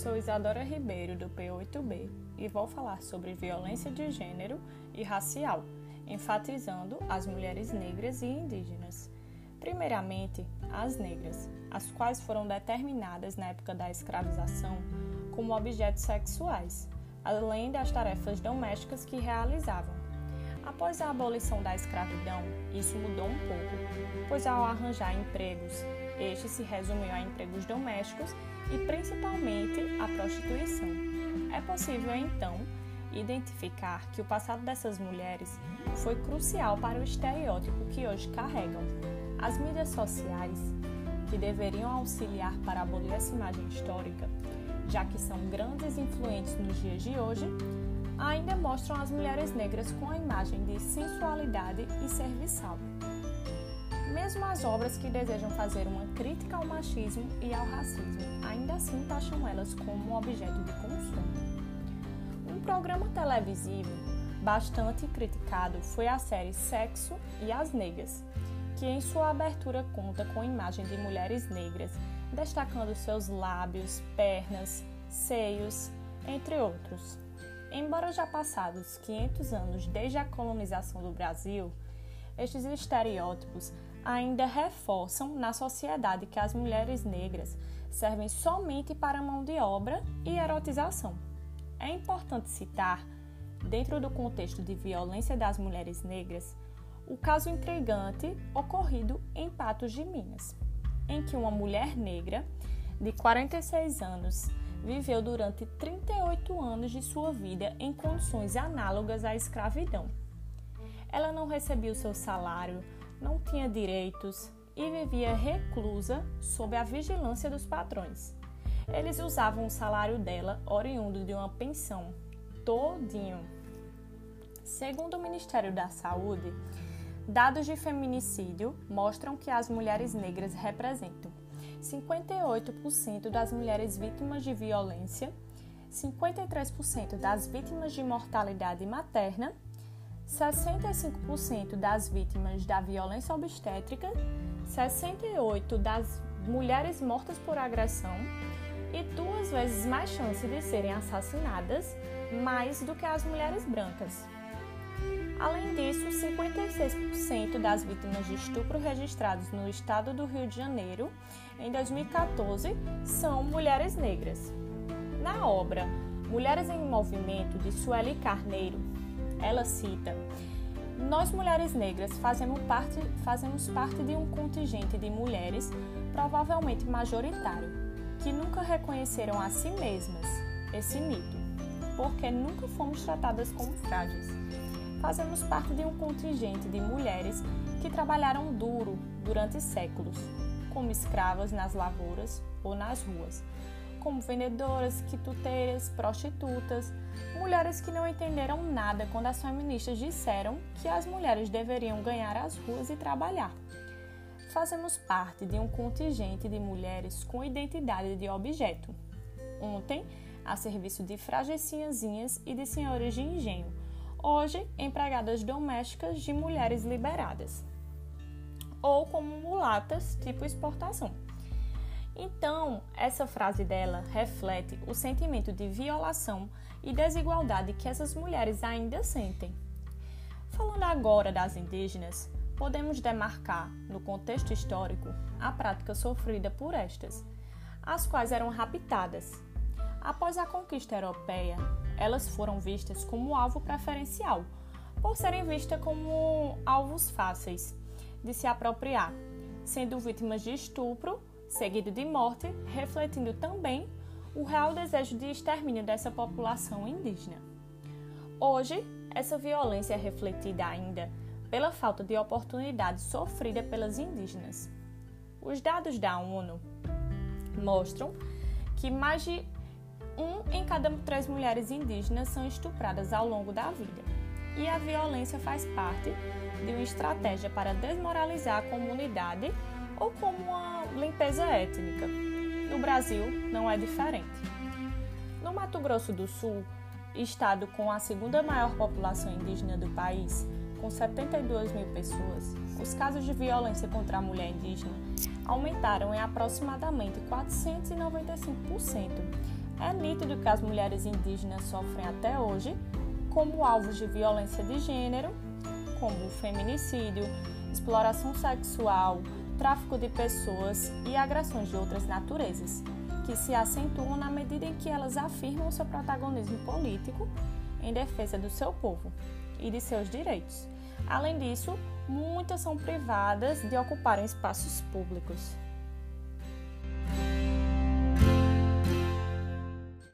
Sou Isadora Ribeiro do P8B e vou falar sobre violência de gênero e racial, enfatizando as mulheres negras e indígenas. Primeiramente, as negras, as quais foram determinadas na época da escravização como objetos sexuais, além das tarefas domésticas que realizavam. Após a abolição da escravidão, isso mudou um pouco, pois ao arranjar empregos, este se resumiu a empregos domésticos e principalmente a prostituição. É possível então identificar que o passado dessas mulheres foi crucial para o estereótipo que hoje carregam. As mídias sociais, que deveriam auxiliar para abolir essa imagem histórica, já que são grandes influentes nos dias de hoje, ainda mostram as mulheres negras com a imagem de sensualidade e serviçal. Mesmo as obras que desejam fazer uma crítica ao machismo e ao racismo, ainda assim taxam elas como objeto de consumo. Um programa televisivo bastante criticado foi a série Sexo e as Negras, que em sua abertura conta com imagem de mulheres negras, destacando seus lábios, pernas, seios, entre outros. Embora já passados 500 anos desde a colonização do Brasil, estes estereótipos ainda reforçam na sociedade que as mulheres negras servem somente para mão de obra e erotização. É importante citar, dentro do contexto de violência das mulheres negras, o caso intrigante ocorrido em Patos de Minas, em que uma mulher negra de 46 anos viveu durante 38 anos de sua vida em condições análogas à escravidão. Ela não recebia o seu salário, não tinha direitos e vivia reclusa sob a vigilância dos patrões. Eles usavam o salário dela, oriundo de uma pensão, todinho. Segundo o Ministério da Saúde, dados de feminicídio mostram que as mulheres negras representam 58% das mulheres vítimas de violência, 53% das vítimas de mortalidade materna 65% das vítimas da violência obstétrica, 68% das mulheres mortas por agressão e duas vezes mais chance de serem assassinadas, mais do que as mulheres brancas. Além disso, 56% das vítimas de estupro registrados no estado do Rio de Janeiro em 2014 são mulheres negras. Na obra Mulheres em Movimento, de Sueli Carneiro, ela cita: Nós mulheres negras fazemos parte, fazemos parte de um contingente de mulheres, provavelmente majoritário, que nunca reconheceram a si mesmas esse mito, porque nunca fomos tratadas como frágeis. Fazemos parte de um contingente de mulheres que trabalharam duro durante séculos, como escravas nas lavouras ou nas ruas como vendedoras, quituteiras, prostitutas, mulheres que não entenderam nada quando as feministas disseram que as mulheres deveriam ganhar as ruas e trabalhar. Fazemos parte de um contingente de mulheres com identidade de objeto. Ontem, a serviço de fragecinhazinhas e de senhores de engenho. Hoje, empregadas domésticas de mulheres liberadas. Ou como mulatas, tipo exportação. Então, essa frase dela reflete o sentimento de violação e desigualdade que essas mulheres ainda sentem. Falando agora das indígenas, podemos demarcar, no contexto histórico, a prática sofrida por estas, as quais eram raptadas. Após a conquista europeia, elas foram vistas como alvo preferencial, por serem vistas como alvos fáceis de se apropriar, sendo vítimas de estupro seguido de morte, refletindo também o real desejo de extermínio dessa população indígena. Hoje, essa violência é refletida ainda pela falta de oportunidade sofrida pelas indígenas. Os dados da ONU mostram que mais de um em cada três mulheres indígenas são estupradas ao longo da vida. E a violência faz parte de uma estratégia para desmoralizar a comunidade ou como uma limpeza étnica. No Brasil, não é diferente. No Mato Grosso do Sul, estado com a segunda maior população indígena do país, com 72 mil pessoas, os casos de violência contra a mulher indígena aumentaram em aproximadamente 495%. É nítido que as mulheres indígenas sofrem até hoje como alvos de violência de gênero, como feminicídio, exploração sexual, tráfico de pessoas e agressões de outras naturezas, que se acentuam na medida em que elas afirmam seu protagonismo político em defesa do seu povo e de seus direitos. Além disso, muitas são privadas de ocuparem espaços públicos.